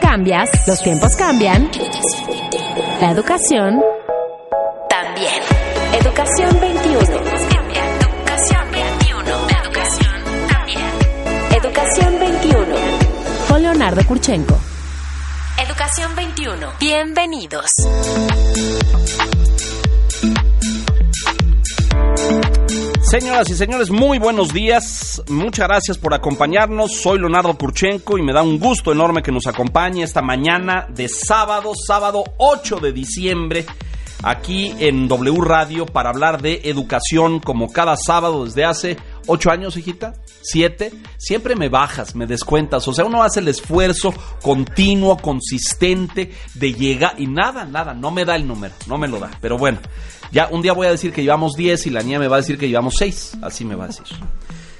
Cambias, los tiempos cambian. La educación también. Educación 21. Educación 21. Educación también. Educación 21. Con Leonardo Kurchenko. Educación 21. Bienvenidos. Señoras y señores, muy buenos días. Muchas gracias por acompañarnos. Soy Leonardo Kurchenko y me da un gusto enorme que nos acompañe esta mañana de sábado, sábado 8 de diciembre, aquí en W Radio para hablar de educación como cada sábado desde hace ocho años, hijita, siete. Siempre me bajas, me descuentas. O sea, uno hace el esfuerzo continuo, consistente de llegar y nada, nada, no me da el número, no me lo da. Pero bueno. Ya un día voy a decir que llevamos 10 y la niña me va a decir que llevamos 6. Así me va a decir.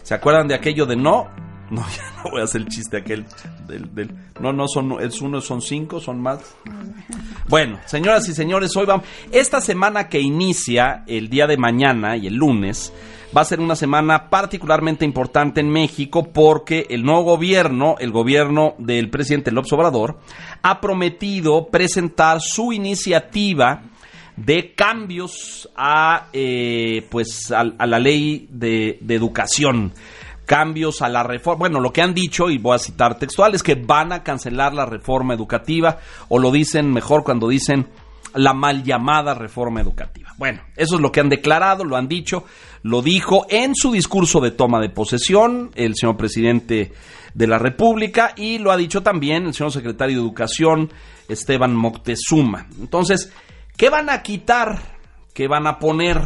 ¿Se acuerdan de aquello de no? No, ya no voy a hacer el chiste aquel del... no, no, son, es uno, son cinco, son más. Bueno, señoras y señores, hoy vamos... Esta semana que inicia el día de mañana y el lunes va a ser una semana particularmente importante en México porque el nuevo gobierno, el gobierno del presidente López Obrador, ha prometido presentar su iniciativa de cambios a eh, pues a, la ley de, educación. Cambios a la reforma bueno lo que han dicho y voy a citar textual es que van a cancelar la reforma educativa o lo dicen mejor cuando dicen la mal llamada reforma educativa bueno eso es lo que han declarado lo han dicho lo dijo en su discurso de toma de posesión el señor presidente de la República y lo ha dicho también el señor secretario de Educación Esteban Moctezuma entonces ¿Qué van a quitar? ¿Qué van a poner?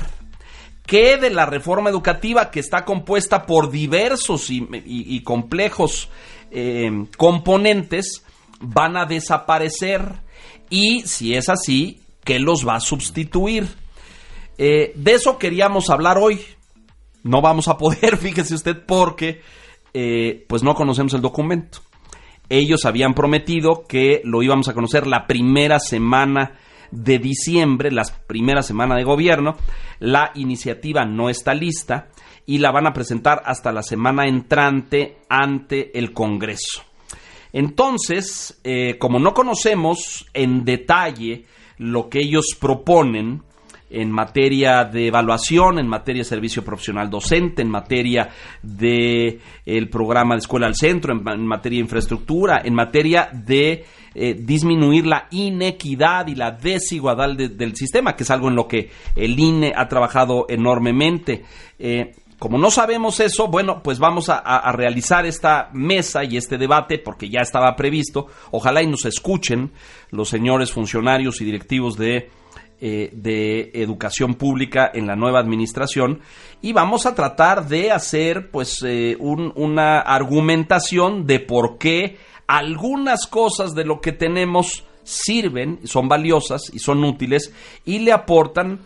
¿Qué de la reforma educativa que está compuesta por diversos y, complejos eh, componentes van a desaparecer? Y si es así, ¿qué los va a sustituir? Eh, de eso queríamos hablar hoy. No vamos a poder, fíjese usted, porque eh, pues no conocemos el documento. Ellos habían prometido que lo íbamos a conocer la primera semana de diciembre, la primera semana de gobierno. La iniciativa no está lista y la van a presentar hasta la semana entrante ante el Congreso. Entonces, eh, como no conocemos en detalle lo que ellos proponen, en materia de evaluación, en materia de servicio profesional docente, en materia de el programa de escuela al centro, en, materia de infraestructura, en materia de eh, disminuir la inequidad y la desigualdad del sistema, que es algo en lo que el INE ha trabajado enormemente. Eh, como no sabemos eso, bueno, pues vamos a, realizar esta mesa y este debate porque ya estaba previsto. Ojalá y nos escuchen los señores funcionarios y directivos de eh, de educación pública en la nueva administración y vamos a tratar de hacer pues eh, una argumentación de por qué algunas cosas de lo que tenemos sirven, son valiosas y son útiles y le aportan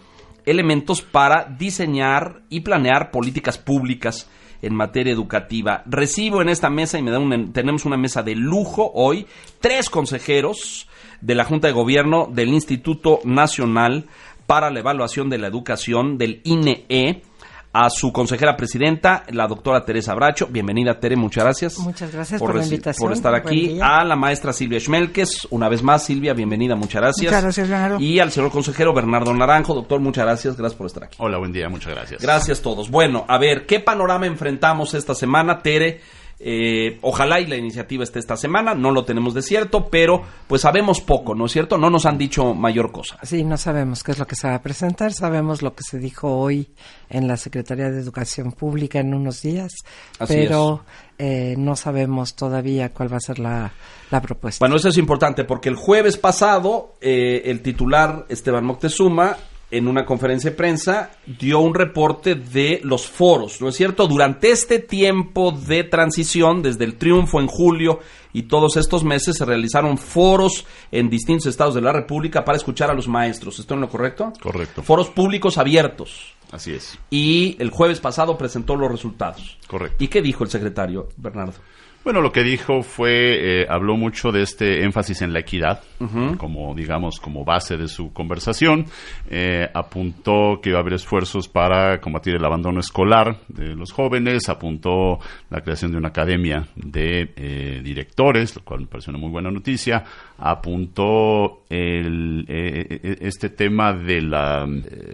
elementos para diseñar y planear políticas públicas en materia educativa. Recibo en esta mesa y me da tenemos una mesa de lujo hoy, tres consejeros de la Junta de Gobierno del Instituto Nacional para la Evaluación de la Educación del INE a su consejera presidenta, la doctora Teresa Bracho. Bienvenida, Tere, muchas gracias. Muchas gracias por, la invitación. Por estar aquí. A la maestra Silvia Schmelkes, una vez más, Silvia, bienvenida, muchas gracias. Muchas gracias, Leonardo. Y al señor consejero Bernardo Naranjo, doctor, muchas gracias, gracias por estar aquí. Hola, buen día, muchas gracias. Gracias a todos. Bueno, a ver, ¿qué panorama enfrentamos esta semana, Tere? Eh, ojalá y la iniciativa esté esta semana, no lo tenemos de cierto, pero pues sabemos poco, ¿no es cierto? No nos han dicho mayor cosa. Sí, no sabemos qué es lo que se va a presentar, sabemos lo que se dijo hoy en la Secretaría de Educación Pública en unos días, pero eh, no sabemos todavía cuál va a ser la, propuesta. Bueno, eso es importante porque el jueves pasado eh, el titular Esteban Moctezuma en una conferencia de prensa dio un reporte de los foros, ¿no es cierto? Durante este tiempo de transición, desde el triunfo en julio y todos estos meses, se realizaron foros en distintos estados de la República para escuchar a los maestros. ¿Esto es lo correcto? Correcto. Foros públicos abiertos. Así es. Y el jueves pasado presentó los resultados. Correcto. ¿Y qué dijo el secretario, Bernardo? Bueno, lo que dijo fue, eh, habló mucho de este énfasis en la equidad, como digamos, como base de su conversación. Eh, apuntó que iba a haber esfuerzos para combatir el abandono escolar de los jóvenes, apuntó la creación de una academia de eh, directores, lo cual me pareció una muy buena noticia, apuntó el, este tema de la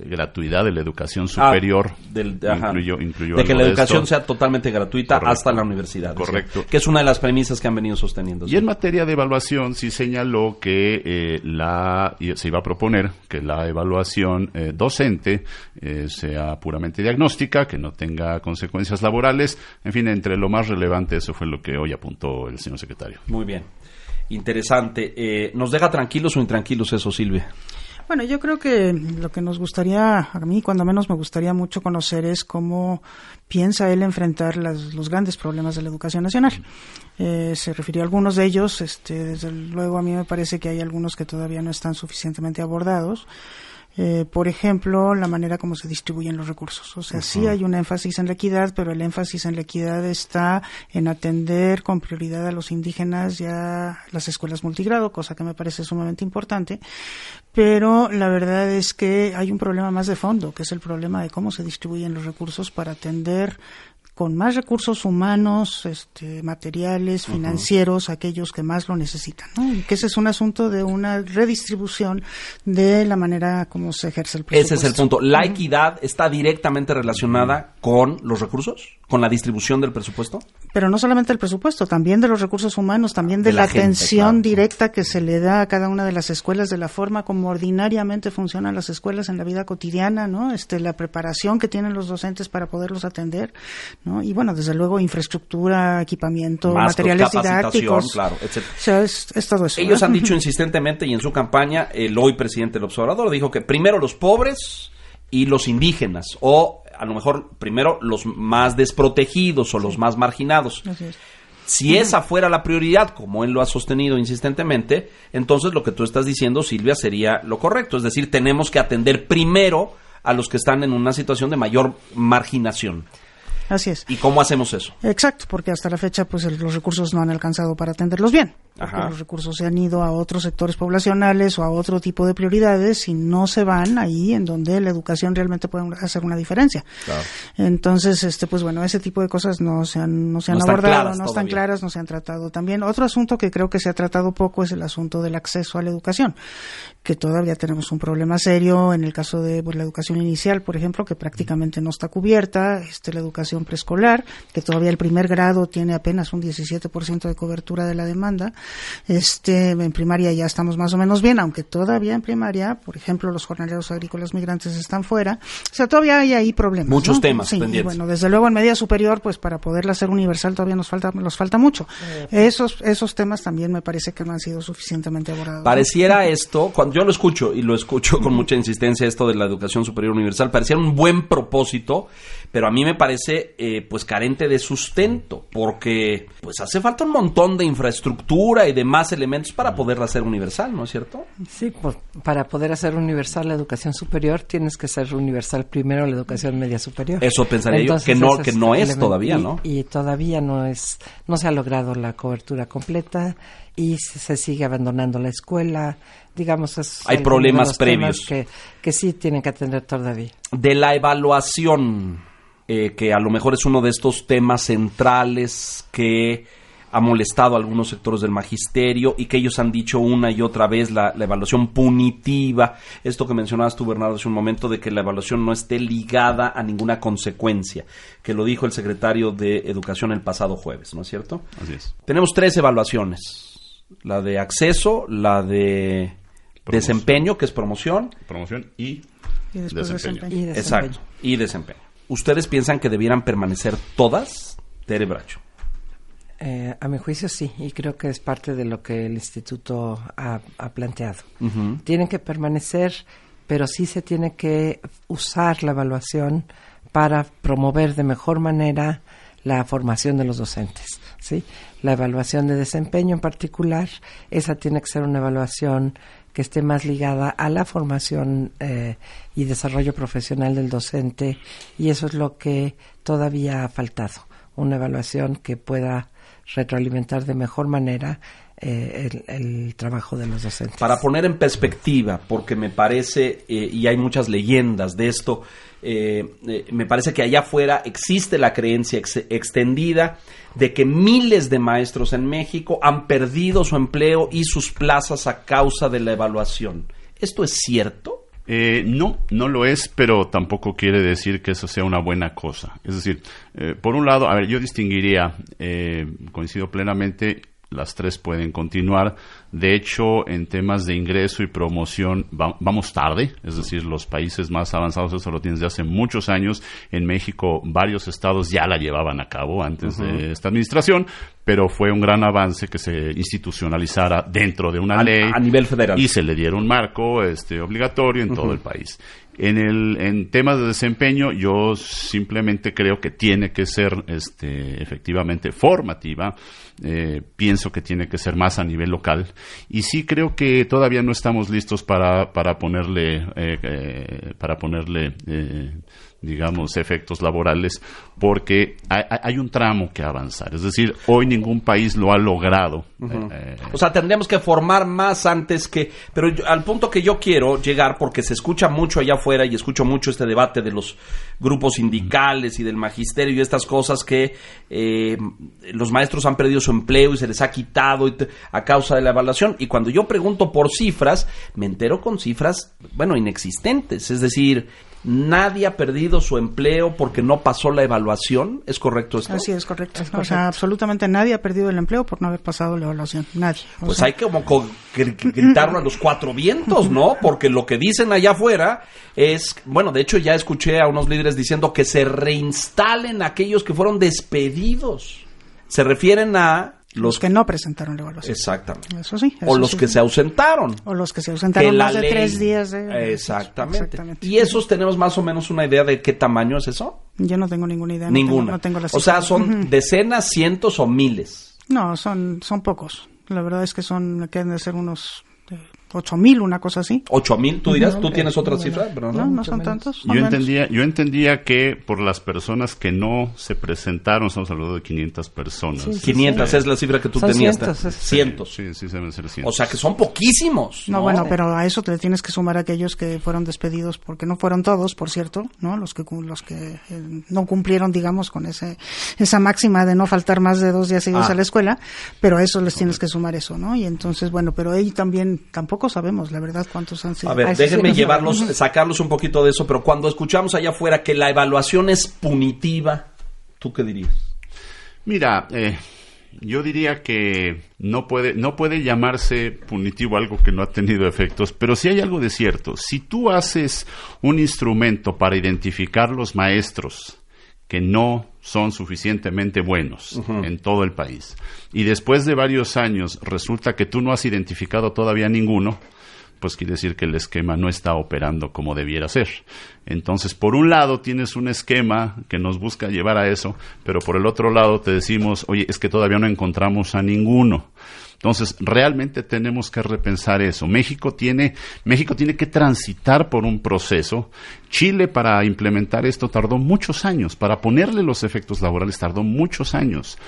gratuidad de la educación ah, superior. del, de que la educación sea totalmente gratuita hasta la universidad. Correcto que es una de las premisas que han venido sosteniendo. Y en materia de evaluación sí señaló que eh, la se iba a proponer que la evaluación eh, docente eh, sea puramente diagnóstica, que no tenga consecuencias laborales. En fin, entre lo más relevante eso fue lo que hoy apuntó el señor secretario. Muy bien. Interesante. ¿Nos deja tranquilos o intranquilos eso, Silvia? Bueno, yo creo que lo que nos gustaría, a mí cuando menos me gustaría mucho conocer es cómo piensa él enfrentar los grandes problemas de la educación nacional. Eh, se refirió a algunos de ellos, este, desde luego a mí me parece que hay algunos que todavía no están suficientemente abordados. Eh, por ejemplo, la manera como se distribuyen los recursos. O sea, sí hay un énfasis en la equidad, pero el énfasis en la equidad está en atender con prioridad a los indígenas ya las escuelas multigrado, cosa que me parece sumamente importante. Pero la verdad es que hay un problema más de fondo, que es el problema de cómo se distribuyen los recursos para atender con más recursos humanos, este, materiales, financieros, aquellos que más lo necesitan. ¿no? Y que ese es un asunto de una redistribución de la manera como se ejerce el presupuesto. Ese es el punto. ¿La equidad está directamente relacionada con los recursos? ¿Con la distribución del presupuesto? Pero no solamente el presupuesto, también de los recursos humanos, también de, la, atención directa que se le da a cada una de las escuelas, de la forma como ordinariamente funcionan las escuelas en la vida cotidiana, ¿no? Este, la preparación que tienen los docentes para poderlos atender, y bueno, desde luego infraestructura, equipamiento, materiales didácticos. Claro, O sea, es, todo eso. Ellos han dicho insistentemente y en su campaña, el hoy presidente del observador dijo que primero los pobres y los indígenas, o a lo mejor primero los más desprotegidos o los más marginados. Si esa fuera la prioridad, como él lo ha sostenido insistentemente, entonces lo que tú estás diciendo, Silvia, sería lo correcto. Es decir, tenemos que atender primero a los que están en una situación de mayor marginación. Así es. ¿Y cómo hacemos eso? Exacto, porque hasta la fecha pues los recursos no han alcanzado para atenderlos bien. Los recursos se han ido a otros sectores poblacionales o a otro tipo de prioridades y no se van ahí en donde la educación realmente puede hacer una diferencia. Entonces, este pues bueno, ese tipo de cosas no se han no se han abordado, no están claras, no se han tratado también. Otro asunto que creo que se ha tratado poco es el asunto del acceso a la educación, que todavía tenemos un problema serio en el caso de pues, la educación inicial, por ejemplo, que prácticamente no está cubierta, este la educación preescolar, que todavía el primer grado tiene apenas un 17% de cobertura de la demanda. Este, en primaria ya estamos más o menos bien, aunque todavía en primaria, por ejemplo, los jornaleros agrícolas migrantes están fuera. O sea, todavía hay ahí problemas. Muchos temas pendientes. bueno, desde luego en media superior, pues para poderla hacer universal todavía nos falta, nos falta mucho. Esos, esos temas también me parece que no han sido suficientemente abordados. Pareciera esto, cuando yo lo escucho, y lo escucho con mucha insistencia, esto de la educación superior universal, pareciera un buen propósito, pero a mí me parece eh, pues carente de sustento, porque pues hace falta un montón de infraestructura y de más elementos para poder hacer universal, ¿no es cierto? Sí, pues, para poder hacer universal la educación superior tienes que ser universal primero la educación media superior. Eso pensaría yo que no que no es todavía, ¿no? Y, todavía no es no se ha logrado la cobertura completa y se, sigue abandonando la escuela, digamos es hay problemas previos que que sí tienen que atender todavía. De la evaluación eh, que a lo mejor es uno de estos temas centrales que ha molestado a algunos sectores del magisterio y que ellos han dicho una y otra vez la, evaluación punitiva. Esto que mencionabas tú, Bernardo, hace un momento de que la evaluación no esté ligada a ninguna consecuencia, que lo dijo el secretario de Educación el pasado jueves, ¿no es cierto? Así es. Tenemos tres evaluaciones. La de acceso, la de desempeño, que es promoción. Promoción y, desempeño. Exacto, y desempeño. ¿Ustedes piensan que debieran permanecer todas? Tere Bracho. Eh, a mi juicio sí, y creo que es parte de lo que el instituto ha, planteado. Tienen que permanecer, pero sí se tiene que usar la evaluación para promover de mejor manera la formación de los docentes. ¿sí? La evaluación de desempeño en particular, esa tiene que ser una evaluación que esté más ligada a la formación eh, y desarrollo profesional del docente y eso es lo que todavía ha faltado, una evaluación que pueda retroalimentar de mejor manera eh, el, trabajo de los docentes. Para poner en perspectiva, porque me parece, eh, y hay muchas leyendas de esto, eh, me parece que allá afuera existe la creencia extendida de que miles de maestros en México han perdido su empleo y sus plazas a causa de la evaluación. ¿Esto es cierto? Eh, no, no lo es, pero tampoco quiere decir que eso sea una buena cosa. Es decir, eh, por un lado, a ver, yo distinguiría, eh, coincido plenamente, las tres pueden continuar. De hecho, en temas de ingreso y promoción vamos tarde, es decir, los países más avanzados eso lo tienen desde hace muchos años. En México varios estados ya la llevaban a cabo antes de esta administración, pero fue un gran avance que se institucionalizara dentro de una ley a nivel federal y se le diera un marco este obligatorio en todo el país. En, el, en temas de desempeño, yo simplemente creo que tiene que ser este, efectivamente formativa. Eh, pienso que tiene que ser más a nivel local. Y sí creo que todavía no estamos listos para, para ponerle, eh, eh, para ponerle digamos, efectos laborales, porque hay, un tramo que avanzar. Es decir, hoy ningún país lo ha logrado. Eh, o sea, tendríamos que formar más antes que... Pero al punto que yo quiero llegar, porque se escucha mucho allá afuera y escucho mucho este debate de los grupos sindicales y del magisterio y estas cosas que eh, los maestros han perdido su empleo y se les ha quitado a causa de la evaluación. Y cuando yo pregunto por cifras, me entero con cifras, bueno, inexistentes. Es decir, nadie ha perdido su empleo porque no pasó la evaluación. ¿Es correcto esto? Así es correcto. O sea, absolutamente nadie ha perdido el empleo por no haber pasado la evaluación. Nadie. pues hay que como gritarlo a los cuatro vientos, ¿no? Porque lo que dicen allá afuera es, bueno, de hecho ya escuché a unos líderes diciendo que se reinstalen aquellos que fueron despedidos. Se refieren a los, que no presentaron la evaluación. Exactamente. Eso sí. o los que se ausentaron. O los que se ausentaron más de tres días. Exactamente. ¿Y esos tenemos más o menos una idea de qué tamaño es eso? Yo no tengo ninguna idea. Ninguna. No tengo, o sea, son decenas, cientos o miles. No, son, son pocos. La verdad es que son, que de ser unos ocho mil, una cosa así. ¿Ocho mil? ¿Tú dirás? ¿Tú tienes otra cifra? no, no, son tantos. yo, entendía, yo entendía que por las personas que no se presentaron, estamos hablando de 500 personas. 500 es la cifra que tú tenías. Cientos. Sí, sí, se ser O sea que son poquísimos. No, bueno, pero a eso te tienes que sumar a aquellos que fueron despedidos, porque no fueron todos, por cierto, ¿no? Los que, los que eh, no cumplieron, digamos, con ese, esa máxima de no faltar más de dos días seguidos ah. a la escuela, pero a eso les tienes que sumar eso, ¿no? Y entonces, bueno, pero ahí también tampoco sabemos, la verdad, cuántos han sido. A ver, déjenme llevarlos, sacarlos un poquito de eso, pero cuando escuchamos allá afuera que la evaluación es punitiva, ¿tú qué dirías? Mira, eh, yo diría que no puede, no puede llamarse punitivo algo que no ha tenido efectos, pero si hay algo de cierto. Si tú haces un instrumento para identificar los maestros que no son suficientemente buenos en todo el país. Y después de varios años resulta que tú no has identificado todavía ninguno, pues quiere decir que el esquema no está operando como debiera ser. Entonces, por un lado tienes un esquema que nos busca llevar a eso, pero por el otro lado te decimos, oye, es que todavía no encontramos a ninguno. Entonces, realmente tenemos que repensar eso. México tiene, México tiene que transitar por un proceso. Chile para implementar esto tardó muchos años, para ponerle los efectos laborales tardó muchos años.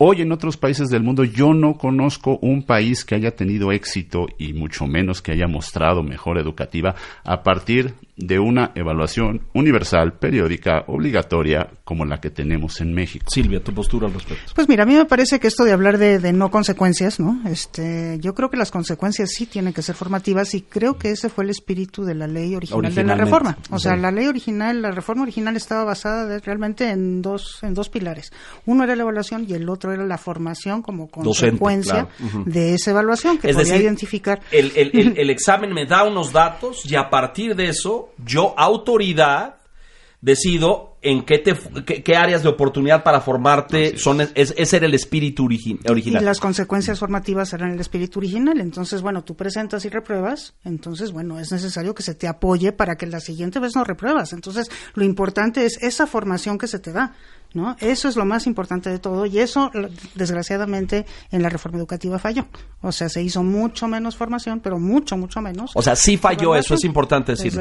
Hoy en otros países del mundo yo no conozco un país que haya tenido éxito y mucho menos que haya mostrado mejor educativa a partir de una evaluación universal, periódica, obligatoria, como la que tenemos en México. Silvia, tu postura al respecto. Pues mira, a mí me parece que esto de hablar de, no consecuencias, ¿no? Este, yo creo que las consecuencias sí tienen que ser formativas y creo que ese fue el espíritu de la ley original de la reforma. O sea, la ley original, la reforma original estaba basada realmente en dos, en dos pilares. Uno era la evaluación y el otro era la formación como consecuencia de esa evaluación que podía identificar. El, el, el examen me da unos datos y a partir de eso yo, autoridad, decido en qué, te, qué, áreas de oportunidad para formarte son ese era el espíritu original. Y las consecuencias formativas eran el espíritu original. Entonces, bueno, tú presentas y repruebas, entonces, bueno, es necesario que se te apoye para que la siguiente vez no repruebas. Entonces, lo importante es esa formación que se te da. ¿No? Eso es lo más importante de todo y eso, desgraciadamente, en la reforma educativa falló. O sea, se hizo mucho menos formación, pero mucho, mucho menos. O sea, sí falló, eso es importante decir.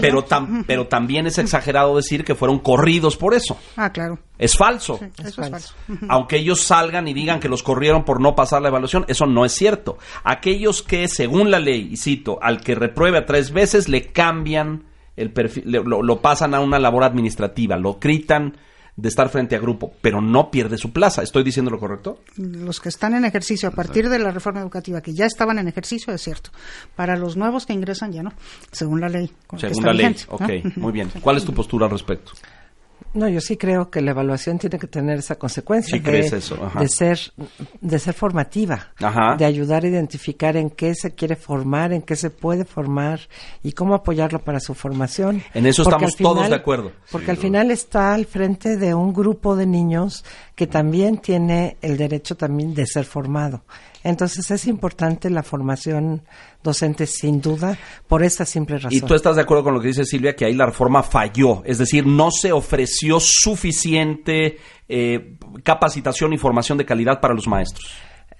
Pero, pero también es exagerado decir que fueron corridos por eso. Ah, claro. Es falso. eso es falso. Aunque ellos salgan y digan que los corrieron por no pasar la evaluación, eso no es cierto. Aquellos que, según la ley, y cito, al que repruebe a tres veces, le cambian el perfil, lo, lo pasan a una labor administrativa, lo gritan de estar frente a grupo, pero no pierde su plaza. ¿Estoy diciendo lo correcto? Los que están en ejercicio a partir de la reforma educativa, que ya estaban en ejercicio, es cierto. Para los nuevos que ingresan ya no, según la ley. Según la ley, ok, muy bien. ¿Cuál es tu postura al respecto? No, yo sí creo que la evaluación tiene que tener esa consecuencia de, de, ser de ser formativa, de ayudar a identificar en qué se quiere formar, en qué se puede formar y cómo apoyarlo para su formación. En eso estamos todos de acuerdo. Porque al final está al frente de un grupo de niños que también tiene el derecho también de ser formado. Entonces es importante la formación docente sin duda por esta simple razón. Y tú estás de acuerdo con lo que dice Silvia, que ahí la reforma falló, es decir, no se ofreció suficiente eh, capacitación y formación de calidad para los maestros.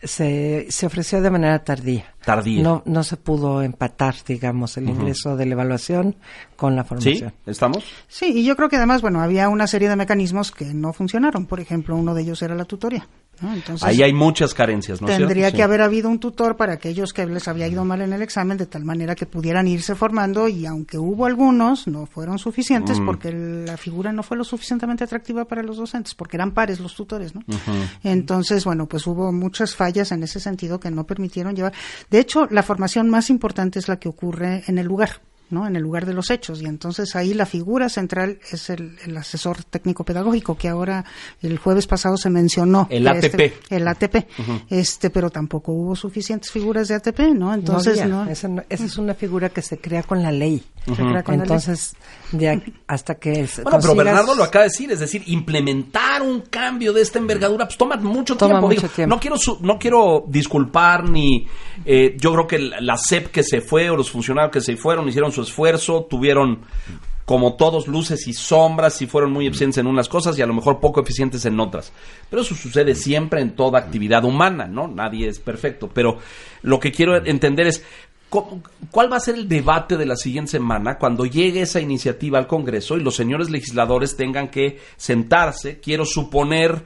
Se, se, ofreció de manera tardía. Tardía. No, no se pudo empatar, digamos, el ingreso de la evaluación con la formación. ¿Sí? ¿Estamos? Sí, y yo creo que además, bueno, había una serie de mecanismos que no funcionaron. Por ejemplo, uno de ellos era la tutoría. Ahí hay muchas carencias, ¿no? Tendría que haber habido un tutor para aquellos que les había ido mal en el examen, de tal manera que pudieran irse formando y aunque hubo algunos, no fueron suficientes mm. porque la figura no fue lo suficientemente atractiva para los docentes, porque eran pares los tutores, ¿no? Entonces, bueno, pues hubo muchas fallas en ese sentido que no permitieron llevar. De hecho, la formación más importante es la que ocurre en el lugar. ¿No? en el lugar de los hechos. Y entonces ahí la figura central es el, asesor técnico pedagógico, que ahora el jueves pasado se mencionó. El ATP. el ATP. este, pero tampoco hubo suficientes figuras de ATP, ¿no? Entonces, no, Esa, es una figura que se crea con la ley. entonces, de hasta que. Bueno, pero Bernardo lo acaba de decir, es decir, implementar un cambio de esta envergadura, pues toma mucho tiempo. No quiero, no quiero disculpar ni. Eh, yo creo que la CEP que se fue o los funcionarios que se fueron hicieron su esfuerzo, tuvieron como todos luces y sombras y fueron muy eficientes en unas cosas y a lo mejor poco eficientes en otras. Pero eso sucede siempre en toda actividad humana, ¿no? Nadie es perfecto. Pero lo que quiero entender es ¿Cuál va a ser el debate de la siguiente semana cuando llegue esa iniciativa al Congreso y los señores legisladores tengan que sentarse? Quiero suponer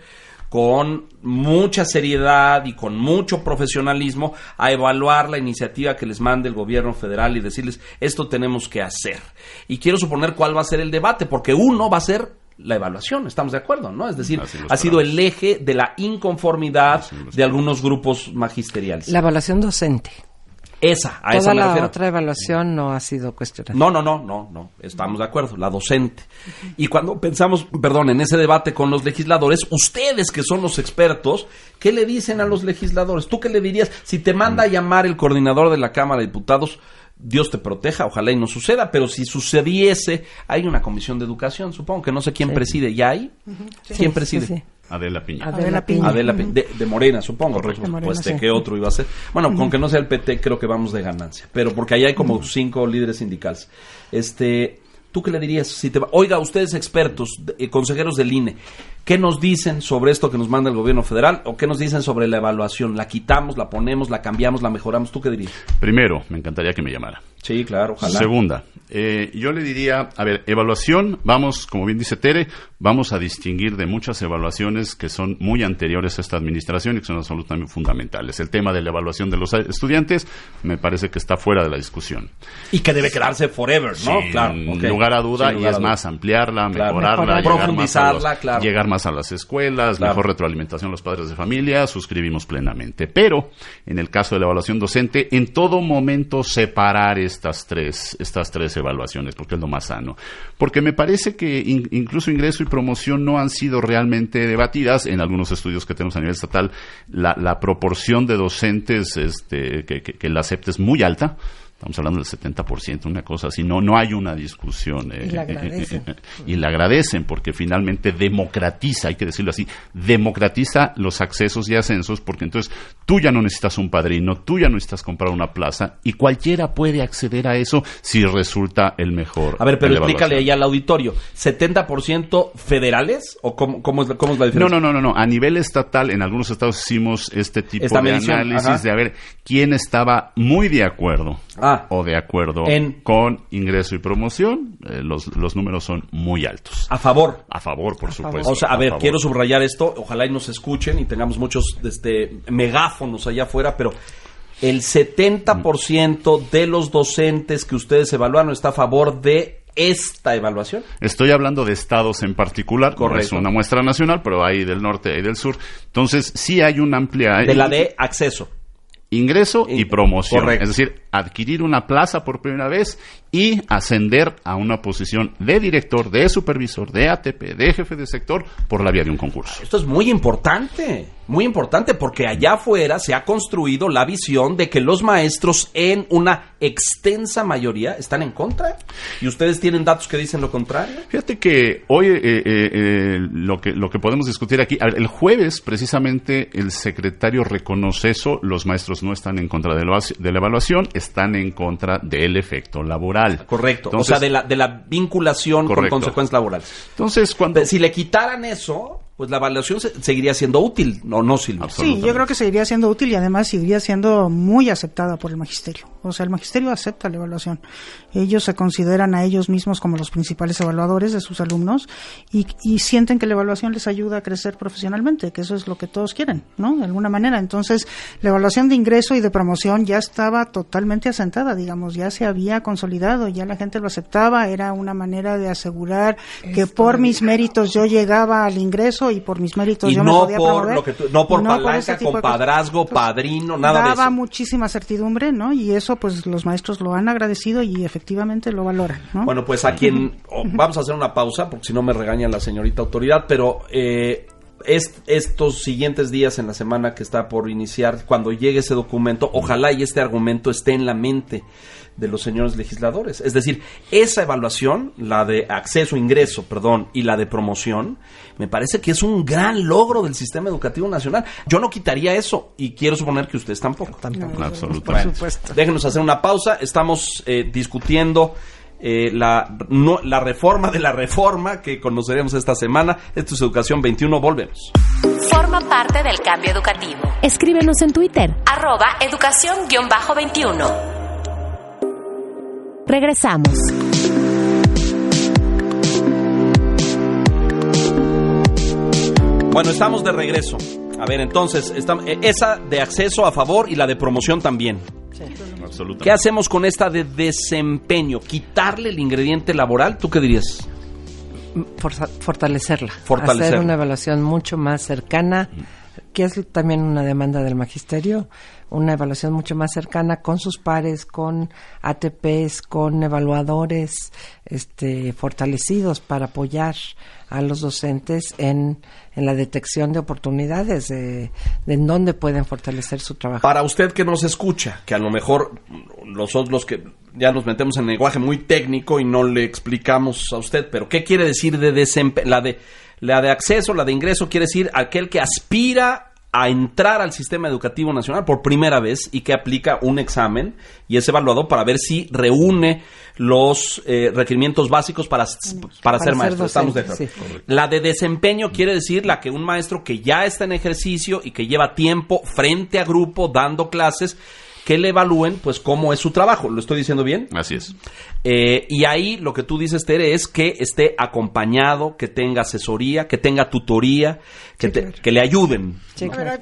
con mucha seriedad y con mucho profesionalismo a evaluar la iniciativa que les mande el gobierno federal y decirles esto tenemos que hacer. Y quiero suponer cuál va a ser el debate, porque uno va a ser la evaluación, estamos de acuerdo, ¿no? Es decir, ha sido el eje de la inconformidad de algunos grupos magisteriales. La evaluación docente. Esa, a Toda esa la otra evaluación no ha sido cuestionada. No, no, no, no, no, estamos de acuerdo, la docente. Y cuando pensamos, perdón, en ese debate con los legisladores, ustedes que son los expertos, ¿qué le dicen a los legisladores? ¿Tú qué le dirías si te manda a llamar el coordinador de la Cámara de Diputados? Dios te proteja, ojalá y no suceda, pero si sucediese, hay una comisión de educación, supongo que no sé quién preside, ¿ya hay? ¿Quién preside? Adela Piña. Adela Piña. Adela Piña. De, Morena, supongo. Correcto. pues de qué otro iba a ser. Bueno, con que no sea el PT, creo que vamos de ganancia. Pero porque ahí hay como cinco líderes sindicales. Este, ¿tú qué le dirías? Si te Oiga, ustedes expertos, eh, consejeros del INE, ¿qué nos dicen sobre esto que nos manda el gobierno federal? ¿O qué nos dicen sobre la evaluación? ¿La quitamos, la ponemos, la cambiamos, la mejoramos? ¿Tú qué dirías? Primero, me encantaría que me llamara. Sí, claro, ojalá. Segunda, eh, yo le diría, a ver, evaluación, vamos, como bien dice Tere, vamos a distinguir de muchas evaluaciones que son muy anteriores a esta administración y que son absolutamente fundamentales. El tema de la evaluación de los estudiantes me parece que está fuera de la discusión. Y que debe quedarse forever, ¿no? Sin lugar a duda, y es más, ampliarla, mejorarla, profundizarla, claro. llegar más a las escuelas, mejor retroalimentación a los padres de familia, suscribimos plenamente. Pero, en el caso de la evaluación docente, en todo momento separar estas tres, estas tres evaluaciones, porque es lo más sano. Porque me parece que incluso ingreso y promoción no han sido realmente debatidas. En algunos estudios que tenemos a nivel estatal, la, proporción de docentes este, que, que, la acepte es muy alta Estamos hablando del 70%, una cosa así. No, no hay una discusión. y la agradecen. y la agradecen porque finalmente democratiza, hay que decirlo así, democratiza los accesos y ascensos porque entonces tú ya no necesitas un padrino, tú ya no necesitas comprar una plaza y cualquiera puede acceder a eso si resulta el mejor. A ver, pero explícale ahí al auditorio, ¿70% federales o cómo, cómo, es, cómo es la diferencia? No, no, no, no, a nivel estatal en algunos estados hicimos este tipo de análisis de a ver quién estaba muy de acuerdo. Ah, Ah. o de acuerdo con ingreso y promoción, eh, los, los, números son muy altos. A favor. A favor, por supuesto. O sea, a, ver, quiero subrayar esto, ojalá y nos escuchen y tengamos muchos este, megáfonos allá afuera, pero el 70% de los docentes que ustedes evaluaron está a favor de esta evaluación? Estoy hablando de estados en particular, Correcto. es una muestra nacional, pero hay del norte y del sur. Entonces, sí hay una amplia... De la de acceso ingreso y promoción. Es decir, adquirir una plaza por primera vez y ascender a una posición de director, de supervisor, de ATP, de jefe de sector por la vía de un concurso. Esto es muy importante, muy importante porque allá afuera se ha construido la visión de que los maestros en una extensa mayoría están en contra y ustedes tienen datos que dicen lo contrario. Fíjate que hoy eh, eh, eh, lo que lo que podemos discutir aquí el jueves precisamente el secretario reconoce eso, los maestros no están en contra de la evaluación, están en contra del efecto laboral. Correcto. o sea, de la, de la vinculación con consecuencias laborales. Entonces, cuando... Si le quitaran eso, pues la evaluación seguiría siendo útil, ¿no, no Silvia? Sí, yo creo que seguiría siendo útil y además seguiría siendo muy aceptada por el magisterio. O sea, el magisterio acepta la evaluación. Ellos se consideran a ellos mismos como los principales evaluadores de sus alumnos y, sienten que la evaluación les ayuda a crecer profesionalmente, que eso es lo que todos quieren, ¿no? De alguna manera. Entonces, la evaluación de ingreso y de promoción ya estaba totalmente asentada, digamos, ya se había consolidado, ya la gente lo aceptaba, era una manera de asegurar que por mis méritos yo llegaba al ingreso y por mis méritos yo no me podía por Lo que no por palanca, compadrazgo, padrino, nada de eso. Daba muchísima certidumbre, ¿no? Y eso pues los maestros lo han agradecido y efectivamente lo valoran, ¿no? Bueno, pues a quien... vamos a hacer una pausa porque si no me regaña la señorita autoridad, pero... Eh, estos siguientes días en la semana que está por iniciar, cuando llegue ese documento, ojalá y este argumento esté en la mente de los señores legisladores. Es decir, esa evaluación, la de acceso, ingreso, perdón, y la de promoción, me parece que es un gran logro del sistema educativo nacional. Yo no quitaría eso y quiero suponer que ustedes tampoco. tampoco. absolutamente. déjenos hacer una pausa. Estamos eh, discutiendo eh, la, la reforma de la reforma que conoceremos esta semana. Esto es Educación 21. Volvemos. Forma parte del cambio educativo. Escríbenos en Twitter. Arroba educación-21. Regresamos. Bueno, estamos de regreso. A ver, entonces, eh, esa de acceso a favor y la de promoción también. Sí. Absolutamente. ¿Qué hacemos con esta de desempeño? ¿Quitarle el ingrediente laboral? ¿Tú qué dirías? fortalecerla. Fortalecerla. Hacer una evaluación mucho más cercana, que es también una demanda del magisterio una evaluación mucho más cercana con sus pares, con ATPs, con evaluadores este, fortalecidos para apoyar a los docentes en, en la detección de oportunidades, de, de, en dónde pueden fortalecer su trabajo. Para usted que nos escucha, que a lo mejor nosotros los que ya nos metemos en lenguaje muy técnico y no le explicamos a usted, pero ¿qué quiere decir de desempeño? La de, la de acceso, la de ingreso, quiere decir aquel que aspira a entrar al sistema educativo nacional por primera vez y que aplica un examen y es evaluado para ver si reúne los eh, requerimientos básicos para, para, ser maestro. Estamos de La de desempeño quiere decir la que un maestro que ya está en ejercicio y que lleva tiempo frente a grupo dando clases que le evalúen pues cómo es su trabajo. ¿Lo estoy diciendo bien? Así es. Eh, y ahí lo que tú dices, Tere, es que esté acompañado, que tenga asesoría, que tenga tutoría, que, que le ayuden.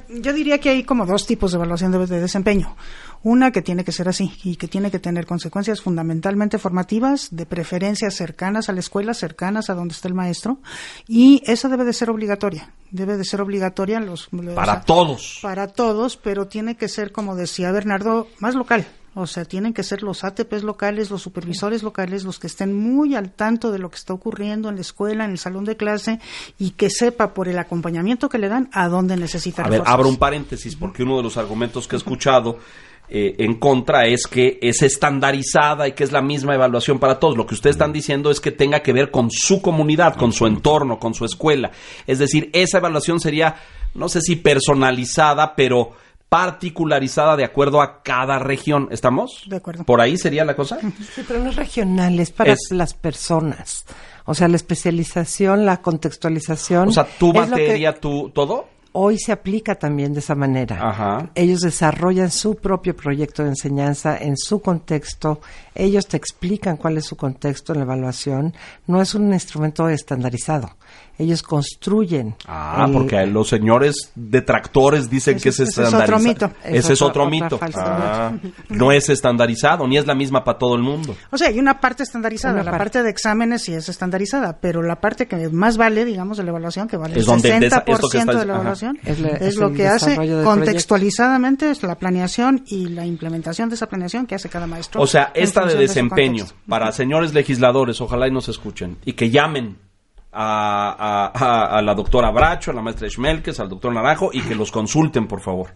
yo diría que hay como dos tipos de evaluación de desempeño. Una que tiene que ser así y que tiene que tener consecuencias fundamentalmente formativas, de preferencia cercanas a la escuela, cercanas a donde está el maestro, y esa debe de ser obligatoria. Debe de ser obligatoria los, para todos. Para todos, pero tiene que ser, como decía Bernardo, más local. O sea, tienen que ser los ATPs locales, los supervisores locales, los que estén muy al tanto de lo que está ocurriendo en la escuela, en el salón de clase y que sepa por el acompañamiento que le dan a dónde necesita. A ver, abro un paréntesis porque uno de los argumentos que he escuchado eh, en contra es que es estandarizada y que es la misma evaluación para todos. Lo que ustedes están diciendo es que tenga que ver con su comunidad, con su entorno, con su escuela. Es decir, esa evaluación sería, no sé si personalizada, pero particularizada de acuerdo a cada región. ¿Estamos? De acuerdo. ¿Por ahí sería la cosa? Sí, pero no es regional, es para las personas. O sea, la especialización, la contextualización. O sea, tu materia, tu todo hoy se aplica también de esa manera. Ellos desarrollan su propio proyecto de enseñanza en su contexto, ellos te explican cuál es su contexto en la evaluación, no es un instrumento estandarizado ellos construyen. Ah, porque los señores detractores dicen que es estandarizado. Ese es otro mito. Ese es otro mito. Ah, no es estandarizado, ni es la misma para todo el mundo. O sea, hay una parte estandarizada, la parte. de exámenes sí es estandarizada, pero la parte que más vale, digamos, de la evaluación, que vale el 60% de, la evaluación, es, lo que hace contextualizadamente es la planeación y la implementación de esa planeación que hace cada maestro. O sea, esta de desempeño, para señores legisladores, ojalá y nos escuchen, y que llamen a, la doctora Bracho, a la maestra Schmelkes, al doctor Naranjo y que los consulten, por favor.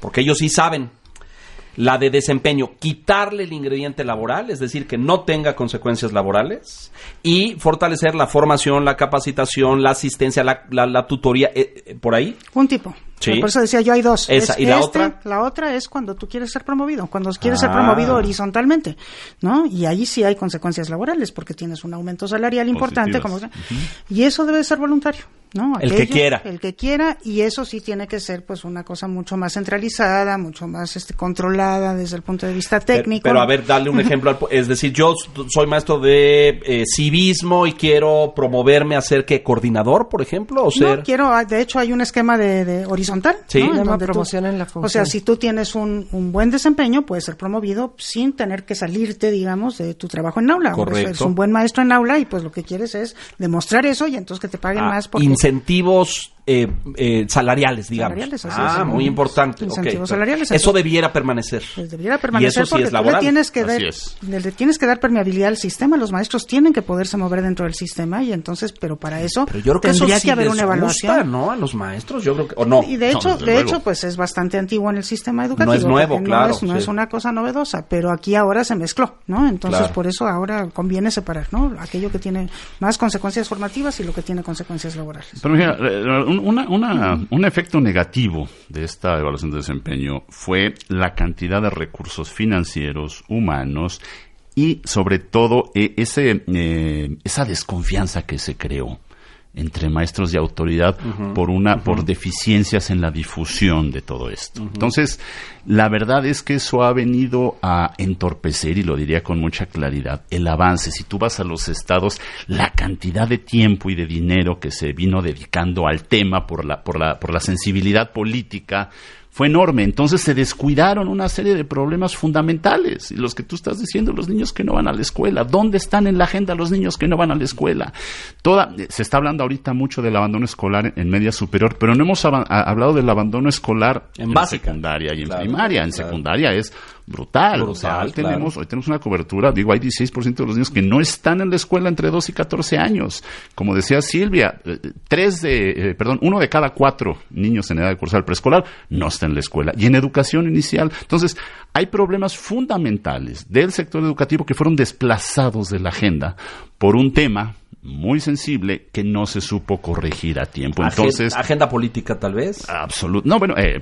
Porque ellos sí saben. La de desempeño, quitarle el ingrediente laboral, es decir, que no tenga consecuencias laborales, y fortalecer la formación, la capacitación, la asistencia, la, la, tutoría, eh, eh, por ahí. Un tipo. Por eso decía yo hay dos. Esa, ¿Y la este, otra? La otra es cuando tú quieres ser promovido, cuando quieres ser promovido ah. horizontalmente, ¿no? Y ahí sí hay consecuencias laborales porque tienes un aumento salarial importante. Como, Y eso debe ser voluntario. ¿No? el que quiera. El que quiera, y eso sí tiene que ser pues una cosa mucho más centralizada, mucho más este, controlada desde el punto de vista técnico. Pero, a ver, darle un ejemplo, es decir, yo soy maestro de eh, civismo y quiero promoverme a ser que coordinador, por ejemplo, o ser... No, quiero, ah, de hecho hay un esquema de, de horizontal, sí. ¿no? promoción en la función. O sea, si tú tienes un, un, buen desempeño, puedes ser promovido sin tener que salirte, digamos, de tu trabajo en aula. Correcto. Eres un buen maestro en aula y pues lo que quieres es demostrar eso y entonces que te paguen ah, más porque incentivos eh, eh, salariales, digamos. Salariales, ah, muy importante. Incentivos salariales. Eso debiera permanecer. Pues debiera permanecer porque tú le tienes, que dar, le tienes que dar permeabilidad al sistema. Los maestros tienen que poderse mover dentro del sistema y entonces, pero para eso tendría que, haber una evaluación. ¿no? A los maestros, yo creo que, o no. Y de hecho, de hecho, pues es bastante antiguo en el sistema educativo. No es nuevo, claro. No es, una cosa novedosa, pero aquí ahora se mezcló, ¿no? Entonces, por eso ahora conviene separar, ¿no? Aquello que tiene más consecuencias formativas y lo que tiene consecuencias laborales. Pero mira, eh, una, una, un efecto negativo de esta evaluación de desempeño fue la cantidad de recursos financieros, humanos y sobre todo eh, ese, eh, esa desconfianza que se creó entre maestros y autoridad por una por deficiencias en la difusión de todo esto. Entonces, la verdad es que eso ha venido a entorpecer y lo diría con mucha claridad el avance. Si tú vas a los estados, la cantidad de tiempo y de dinero que se vino dedicando al tema por la por la por la sensibilidad política fue enorme. Entonces se descuidaron una serie de problemas fundamentales. Y los que tú estás diciendo, los niños que no van a la escuela, ¿dónde están en la agenda los niños que no van a la escuela? Toda, se está hablando ahorita mucho del abandono escolar en media superior, pero no hemos hablado del abandono escolar en, secundaria y en primaria. En secundaria es brutal. o sea, hoy, tenemos, hoy tenemos una cobertura, digo, hay 16% de los niños que no están en la escuela entre 2 y 14 años. Como decía Silvia, eh, tres de, eh, perdón, uno de cada cuatro niños en edad de cursar preescolar no está en la escuela. Y en educación inicial. Entonces, hay problemas fundamentales del sector educativo que fueron desplazados de la agenda por un tema muy sensible que no se supo corregir a tiempo. Entonces, agenda política tal vez. Absoluto. No, bueno, eh,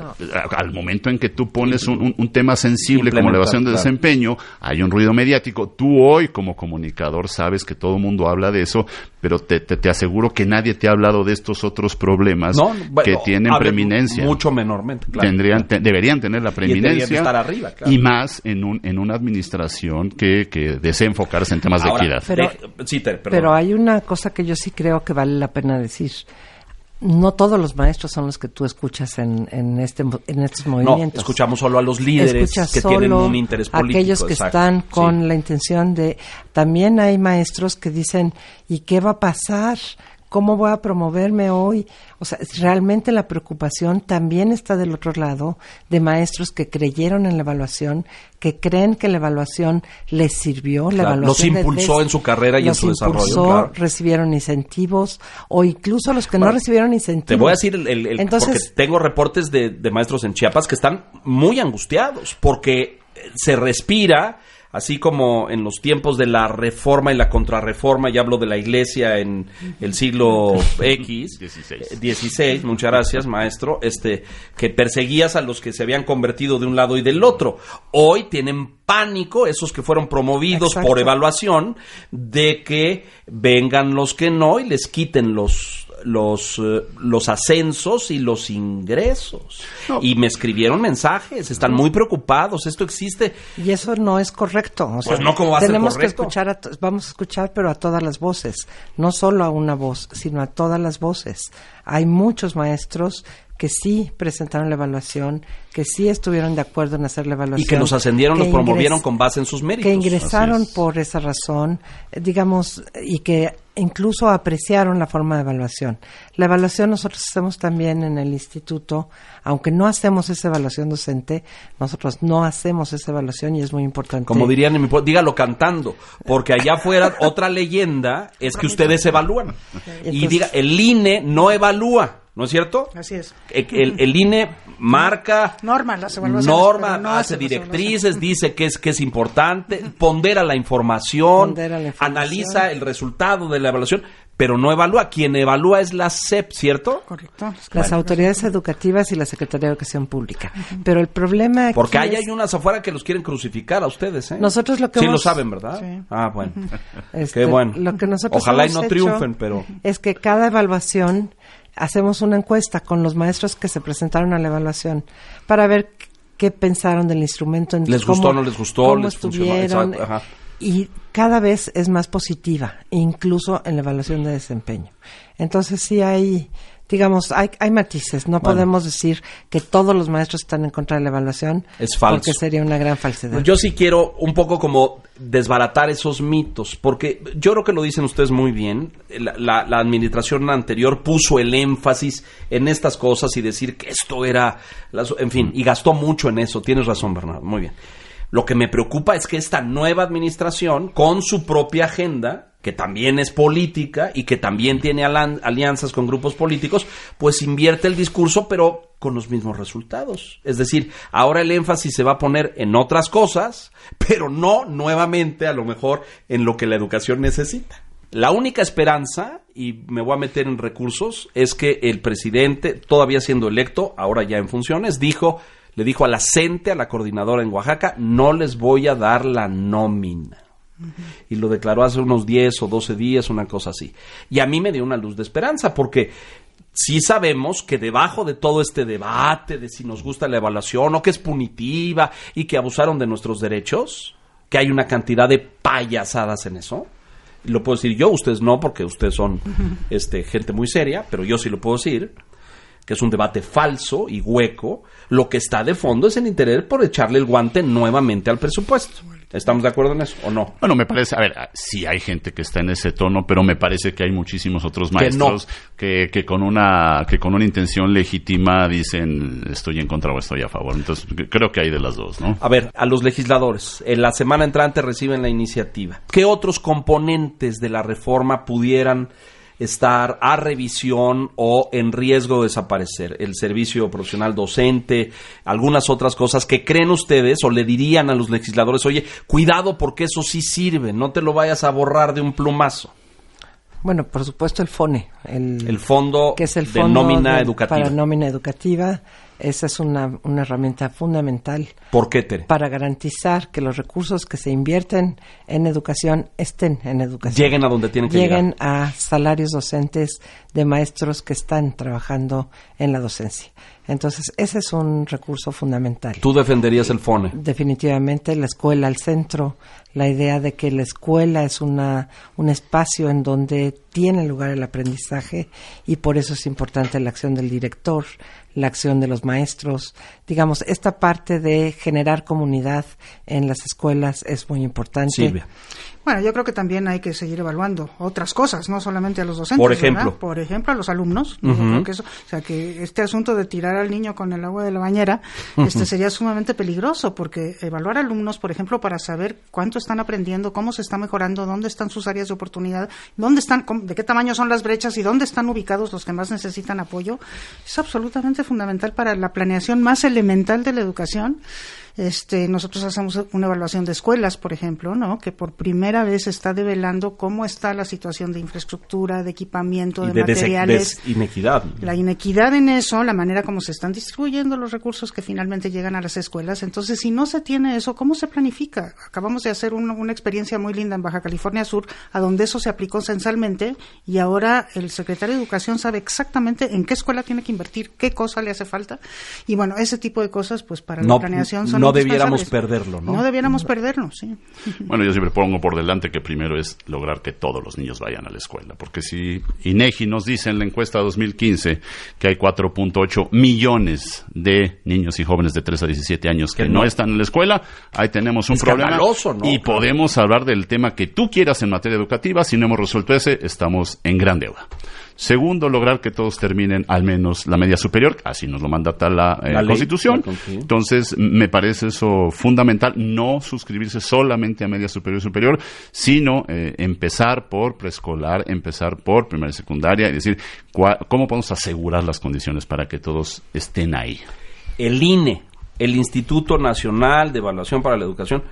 al momento en que tú pones un, tema sensible como elevación de desempeño, hay un ruido mediático. Tú hoy como comunicador sabes que todo el mundo habla de eso, pero te, te, aseguro que nadie te ha hablado de estos otros problemas que tienen preeminencia. Mucho menormente, Tendrían, deberían tener la preeminencia. Y, estar arriba, y más en, un, en una administración que, que desea enfocarse en temas de equidad. Pero, pero hay una cosa que yo sí creo que vale la pena decir. No todos los maestros son los que tú escuchas en, en, este, en estos movimientos. No, escuchamos solo a los líderes que tienen un interés político. Aquellos que están con la intención de... También hay maestros que dicen, ¿y qué va a pasar ¿Cómo voy a promoverme hoy? O sea, realmente la preocupación también está del otro lado de maestros que creyeron en la evaluación, que creen que la evaluación les sirvió, la evaluación los impulsó en su carrera y en su desarrollo. recibieron incentivos o incluso los que no recibieron incentivos. Te voy a decir, el, porque tengo reportes de, de maestros en Chiapas que están muy angustiados porque se respira así como en los tiempos de la reforma y la contrarreforma, ya hablo de la iglesia en el siglo X, 16. Eh, muchas gracias, maestro, este, que perseguías a los que se habían convertido de un lado y del otro. Hoy tienen pánico, esos que fueron promovidos por evaluación, de que vengan los que no y les quiten los los, eh, los ascensos y los ingresos. Y me escribieron mensajes, están muy preocupados, esto existe. Y eso no es correcto. pues no, como va tenemos que escuchar, vamos a escuchar, pero a todas las voces, no solo a una voz, sino a todas las voces. Hay muchos maestros que sí presentaron la evaluación, que sí estuvieron de acuerdo en hacer la evaluación. Y que los ascendieron, los promovieron con base en sus méritos. Que ingresaron por esa razón, eh, digamos, y que incluso apreciaron la forma de evaluación. La evaluación nosotros hacemos también en el instituto, aunque no hacemos esa evaluación docente, nosotros no hacemos esa evaluación y es muy importante. Como dirían en mi dígalo cantando, porque allá afuera otra leyenda es que ustedes evalúan. y diga, el INE no evalúa. ¿No es cierto? Así es. Eh, el, INE marca norma, las evaluaciones, norma hace directrices, dice que es que es importante, pondera la información, analiza el resultado de la evaluación, pero no evalúa. Quien evalúa es la SEP, ¿cierto? Correcto. Las autoridades educativas y la Secretaría de Educación Pública. Pero el problema aquí Porque hay, hay unas afuera que los quieren crucificar a ustedes, ¿eh? Nosotros lo que Sí lo saben, ¿verdad? Sí. Ah, bueno. Este, Qué bueno. Lo que nosotros Ojalá y no triunfen, pero... Es que cada evaluación hacemos una encuesta con los maestros que se presentaron a la evaluación para ver qué pensaron del instrumento. ¿Les gustó o no les gustó? ¿Les estuvieron? Y cada vez es más positiva, incluso en la evaluación de desempeño. Entonces sí hay digamos, hay, hay matices. No podemos decir que todos los maestros están en contra de la evaluación. Es falso. Porque sería una gran falsedad. Yo sí quiero un poco como desbaratar esos mitos, porque yo creo que lo dicen ustedes muy bien. La, la, administración anterior puso el énfasis en estas cosas y decir que esto era, en fin, y gastó mucho en eso. Tienes razón, Bernardo. Muy bien. Lo que me preocupa es que esta nueva administración, con su propia agenda, que también es política y que también tiene alianzas con grupos políticos, pues invierte el discurso, pero con los mismos resultados. Es decir, ahora el énfasis se va a poner en otras cosas, pero no nuevamente a lo mejor en lo que la educación necesita. La única esperanza, y me voy a meter en recursos, es que el presidente, todavía siendo electo, ahora ya en funciones, dijo, le dijo a la CENTE, a la coordinadora en Oaxaca, no les voy a dar la nómina y lo declaró hace unos 10 o 12 días, una cosa así. Y a mí me dio una luz de esperanza, porque sí sabemos que debajo de todo este debate de si nos gusta la evaluación o que es punitiva y que abusaron de nuestros derechos, que hay una cantidad de payasadas en eso. Y lo puedo decir yo, ustedes no, porque ustedes son este, gente muy seria, pero yo sí lo puedo decir que es un debate falso y hueco, lo que está de fondo es el interés por echarle el guante nuevamente al presupuesto. ¿Estamos de acuerdo en eso o no? Bueno, me parece, a ver, sí hay gente que está en ese tono, pero me parece que hay muchísimos otros maestros que, que, con una que con una intención legítima dicen estoy en contra o estoy a favor. Entonces, creo que hay de las dos, ¿no? A ver, a los legisladores, en la semana entrante reciben la iniciativa. ¿Qué otros componentes de la reforma pudieran estar a revisión o en riesgo de desaparecer. El servicio profesional docente, algunas otras cosas que creen ustedes o le dirían a los legisladores, oye, cuidado porque eso sí sirve, no te lo vayas a borrar de un plumazo. Bueno, por supuesto el FONE, el, fondo que es el de nómina educativa. Para nómina educativa esa es una, una herramienta fundamental. ¿Por qué, Tere? Para garantizar que los recursos que se invierten en educación estén en educación. Lleguen a donde tienen que llegar. Lleguen a salarios docentes de maestros que están trabajando en la docencia. Entonces, ese es un recurso fundamental. ¿Tú defenderías el FONE? Definitivamente, la escuela al centro, la idea de que la escuela es una, un espacio en donde tiene lugar el aprendizaje y por eso es importante la acción del director, la acción de los maestros. Digamos, esta parte de generar comunidad en las escuelas es muy importante. Silvia. Bueno, yo creo que también hay que seguir evaluando otras cosas, no solamente a los docentes. Por ejemplo. Por ejemplo, a los alumnos. que eso, o sea, que este asunto de tirar al niño con el agua de la bañera este sería sumamente peligroso, porque evaluar alumnos, por ejemplo, para saber cuánto están aprendiendo, cómo se está mejorando, dónde están sus áreas de oportunidad, dónde están, de qué tamaño son las brechas y dónde están ubicados los que más necesitan apoyo, es absolutamente fundamental para la planeación más elemental de la educación este, nosotros hacemos una evaluación de escuelas, por ejemplo, ¿no? que por primera vez está develando cómo está la situación de infraestructura, de equipamiento, de, materiales. inequidad. La inequidad en eso, la manera como se están distribuyendo los recursos que finalmente llegan a las escuelas. Entonces, si no se tiene eso, ¿cómo se planifica? Acabamos de hacer una experiencia muy linda en Baja California Sur, a donde eso se aplicó censalmente y ahora el secretario de Educación sabe exactamente en qué escuela tiene que invertir, qué cosa le hace falta. Y bueno, ese tipo de cosas, pues para la planeación son no debiéramos perderlo, ¿no? No debiéramos perderlo, sí. Bueno, yo siempre pongo por delante que primero es lograr que todos los niños vayan a la escuela, porque si INEGI nos dice en la encuesta 2015 que hay 4.8 millones de niños y jóvenes de 3 a 17 años que, no. están en la escuela, ahí tenemos un problema. ¿no? Y podemos hablar del tema que tú quieras en materia educativa, si no hemos resuelto ese, estamos en gran deuda. Segundo, lograr que todos terminen al menos la media superior, así nos lo manda la, eh, Constitución. Entonces, me parece eso fundamental, no suscribirse solamente a media superior y superior, sino eh, empezar por preescolar, empezar por primaria y secundaria, y decir, ¿cómo podemos asegurar las condiciones para que todos estén ahí? El INE, el Instituto Nacional de Evaluación para la Educación,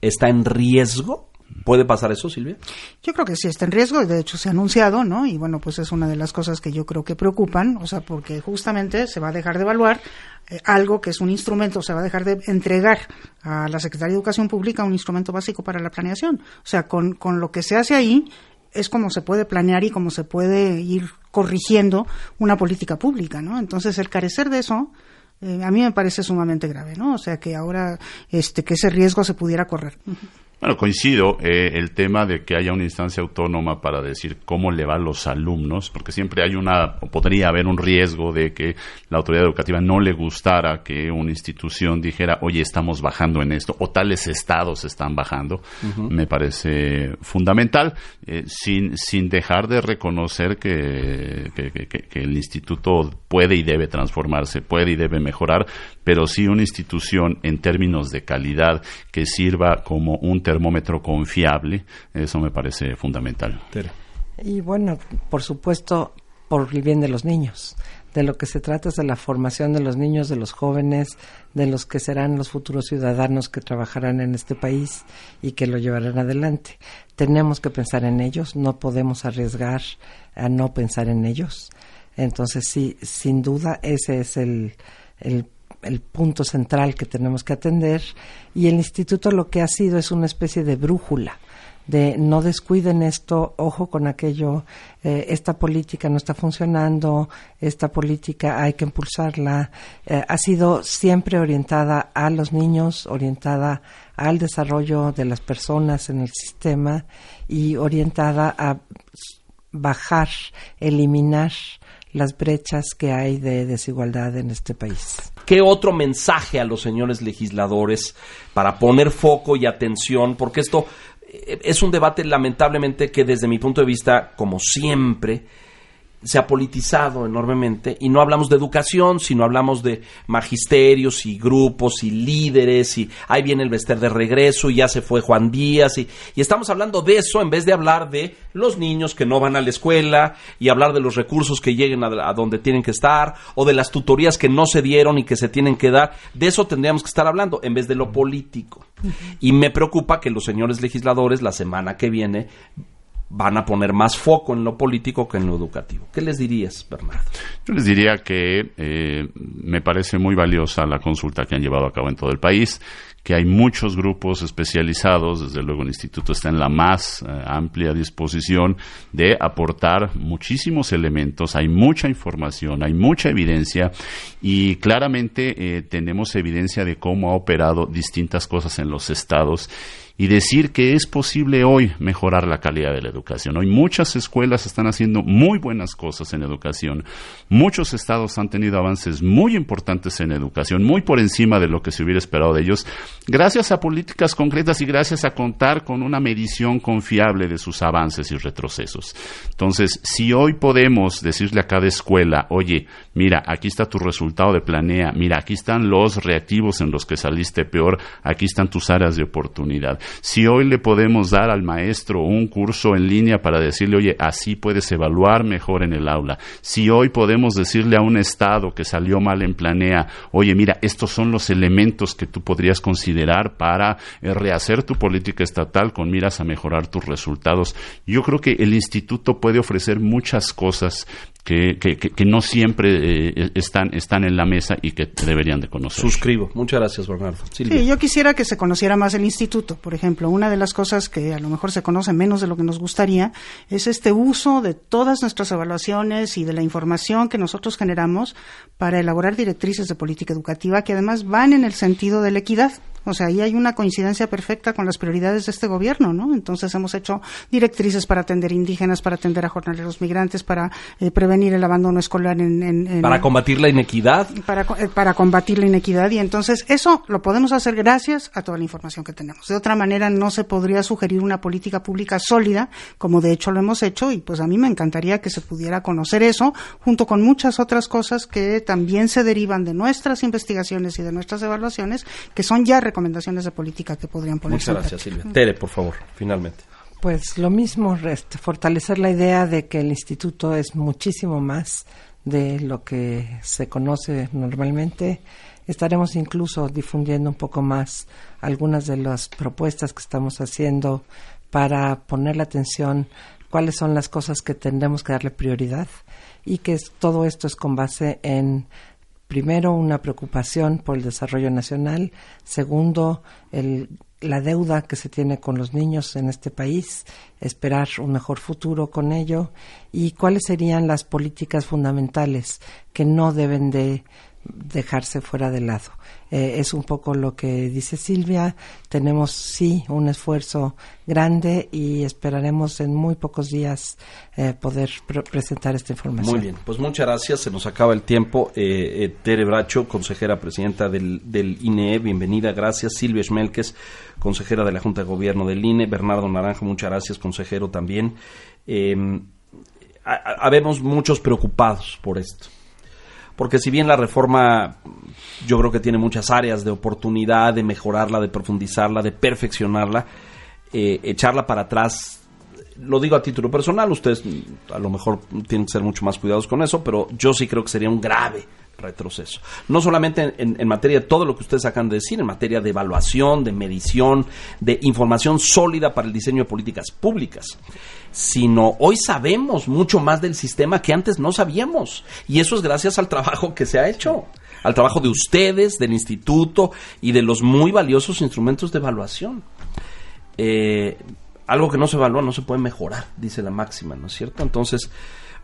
¿está en riesgo? ¿Puede pasar eso, Silvia? Yo creo que sí está en riesgo, de hecho se ha anunciado, ¿no? Y bueno, pues es una de las cosas que yo creo que preocupan, o sea, porque justamente se va a dejar de evaluar eh, algo que es un instrumento, se va a dejar de entregar a la Secretaría de Educación Pública un instrumento básico para la planeación. O sea, con, con lo que se hace ahí es como se puede planear y como se puede ir corrigiendo una política pública, ¿no? Entonces, el carecer de eso, eh, a mí me parece sumamente grave, ¿no? O sea, que ahora este que ese riesgo se pudiera correr. Bueno, coincido eh, el tema de que haya una instancia autónoma para decir cómo le va a los alumnos, porque siempre hay una, o podría haber un riesgo de que la autoridad educativa no le gustara que una institución dijera, oye, estamos bajando en esto, o tales estados están bajando. Me parece fundamental, eh, sin, sin dejar de reconocer que, que el instituto puede y debe transformarse, puede y debe mejorar, pero sí una institución en términos de calidad que sirva como un termómetro confiable, eso me parece fundamental. Y bueno, por supuesto, por el bien de los niños. De lo que se trata es de la formación de los niños, de los jóvenes, de los que serán los futuros ciudadanos que trabajarán en este país y que lo llevarán adelante. Tenemos que pensar en ellos, no podemos arriesgar a no pensar en ellos. Entonces, sí, sin duda, ese es el, el el punto central que tenemos que atender y el instituto lo que ha sido es una especie de brújula de no descuiden esto, ojo con aquello, eh, esta política no está funcionando, esta política hay que impulsarla. Eh, ha sido siempre orientada a los niños, orientada al desarrollo de las personas en el sistema y orientada a bajar, eliminar las brechas que hay de desigualdad en este país. ¿Qué otro mensaje a los señores legisladores para poner foco y atención? Porque esto eh, es un debate lamentablemente que desde mi punto de vista, como siempre, se ha politizado enormemente y no hablamos de educación, sino hablamos de magisterios y grupos y líderes y ahí viene el Bester de regreso y ya se fue Juan Díaz y, y, estamos hablando de eso en vez de hablar de los niños que no van a la escuela y hablar de los recursos que lleguen a, donde tienen que estar o de las tutorías que no se dieron y que se tienen que dar. De eso tendríamos que estar hablando en vez de lo político. Y me preocupa que los señores legisladores la semana que viene van a poner más foco en lo político que en lo educativo. ¿Qué les dirías, Bernardo? Yo les diría que eh, me parece muy valiosa la consulta que han llevado a cabo en todo el país, que hay muchos grupos especializados, desde luego el instituto está en la más eh, amplia disposición de aportar muchísimos elementos, hay mucha información, hay mucha evidencia y claramente eh, tenemos evidencia de cómo ha operado distintas cosas en los estados y decir que es posible hoy mejorar la calidad de la educación. Hoy muchas escuelas están haciendo muy buenas cosas en educación. Muchos estados han tenido avances muy importantes en educación, muy por encima de lo que se hubiera esperado de ellos, gracias a políticas concretas y gracias a contar con una medición confiable de sus avances y retrocesos. Entonces, si hoy podemos decirle a cada escuela, oye, mira, aquí está tu resultado de planea, mira, aquí están los reactivos en los que saliste peor, aquí están tus áreas de oportunidad. Si hoy le podemos dar al maestro un curso en línea para decirle, oye, así puedes evaluar mejor en el aula. Si hoy podemos decirle a un Estado que salió mal en planea, oye, mira, estos son los elementos que tú podrías considerar para eh, rehacer tu política estatal con miras a mejorar tus resultados. Yo creo que el instituto puede ofrecer muchas cosas que, que, no siempre eh, están, están en la mesa y que deberían de conocer. Suscribo. Muchas gracias, Bernardo. Sí, yo quisiera que se conociera más el instituto. Por ejemplo, una de las cosas que a lo mejor se conoce menos de lo que nos gustaría es este uso de todas nuestras evaluaciones y de la información que nosotros generamos para elaborar directrices de política educativa que además van en el sentido de la equidad. O sea, ahí hay una coincidencia perfecta con las prioridades de este gobierno, ¿no? Entonces hemos hecho directrices para atender indígenas, para atender a jornaleros migrantes, para eh, prevenir el abandono escolar en, Para combatir la inequidad. Para, eh, para combatir la inequidad y entonces eso lo podemos hacer gracias a toda la información que tenemos. De otra manera no se podría sugerir una política pública sólida, como de hecho lo hemos hecho y pues a mí me encantaría que se pudiera conocer eso junto con muchas otras cosas que también se derivan de nuestras investigaciones y de nuestras evaluaciones que son ya recomendaciones de política que podrían ponerse. Muchas gracias, Silvia. Tere, por favor, finalmente. Pues lo mismo, fortalecer la idea de que el instituto es muchísimo más de lo que se conoce normalmente. Estaremos incluso difundiendo un poco más algunas de las propuestas que estamos haciendo para poner la atención cuáles son las cosas que tendremos que darle prioridad y que todo esto es con base en primero, una preocupación por el desarrollo nacional, segundo, el, la deuda que se tiene con los niños en este país, esperar un mejor futuro con ello y cuáles serían las políticas fundamentales que no deben de dejarse fuera de lado. Eh, es un poco lo que dice Silvia. Tenemos sí un esfuerzo grande y esperaremos en muy pocos días eh, poder presentar esta información. Muy bien, pues muchas gracias. Se nos acaba el tiempo. Eh, Tere Bracho, consejera presidenta del, del, INE, bienvenida. Gracias. Silvia Schmelkes, consejera de la Junta de Gobierno del INE. Bernardo Naranjo, muchas gracias, consejero también. habemos muchos preocupados por esto porque si bien la reforma yo creo que tiene muchas áreas de oportunidad de mejorarla, de profundizarla, de perfeccionarla, eh, echarla para atrás, lo digo a título personal, ustedes a lo mejor tienen que ser mucho más cuidadosos con eso, pero yo sí creo que sería un grave retroceso. No solamente en, materia de todo lo que ustedes acaban de decir, en materia de evaluación, de medición, de información sólida para el diseño de políticas públicas, sino hoy sabemos mucho más del sistema que antes no sabíamos. Y eso es gracias al trabajo que se ha hecho, al trabajo de ustedes, del instituto y de los muy valiosos instrumentos de evaluación. Eh, algo que no se evalúa no se puede mejorar, dice la máxima, ¿no es cierto? Entonces,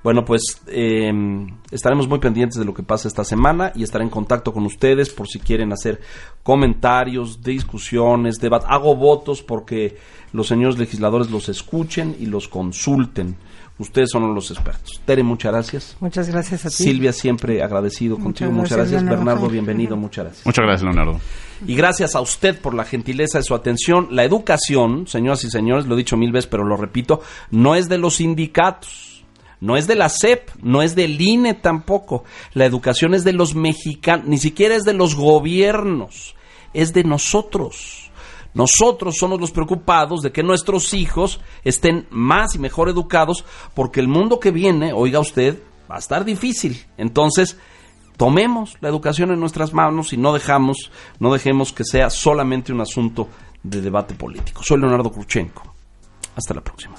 bueno, pues em, estaremos muy pendientes de lo que pasa esta semana y estaré en contacto con ustedes por si quieren hacer comentarios, discusiones, debates. Hago votos porque los señores legisladores los escuchen y los consulten. Ustedes son los expertos. Tere, muchas gracias. Muchas gracias a ti. Silvia, siempre agradecido contigo. Muchas gracias. Bernardo, bienvenido. Muchas gracias. Muchas gracias, Leonardo. Y gracias a usted por la gentileza de su atención. La educación, señoras y señores, lo he dicho mil veces, pero lo repito, no es de los sindicatos no es de la CEP, no es del INE tampoco. La educación es de los mexicanos, ni siquiera es de los gobiernos, es de nosotros. Nosotros somos los preocupados de que nuestros hijos estén más y mejor educados porque el mundo que viene, oiga usted, va a estar difícil. Entonces, tomemos la educación en nuestras manos y no dejamos, no dejemos que sea solamente un asunto de debate político. Soy Leonardo Kurchenko. Hasta la próxima.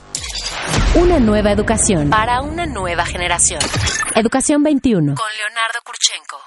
Una nueva educación para una nueva generación. Educación 21 con Leonardo Kurchenko.